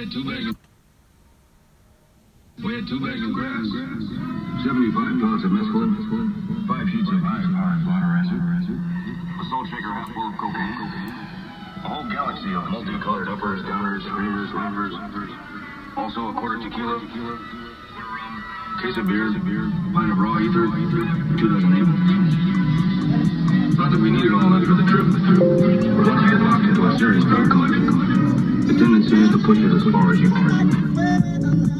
We had two bags of. Grass. 75 pellets of mescaline. Five sheets of high-powered acid. A salt shaker half full of cocaine. A whole galaxy of multicolored uppers, downers, screamers, lambers. Also a quarter tequila. Case of beer, pint of raw ether, two dozen. Not that we needed all that for the trip. You get locked into a serious drug collection, the tendency is to push it as far as you can.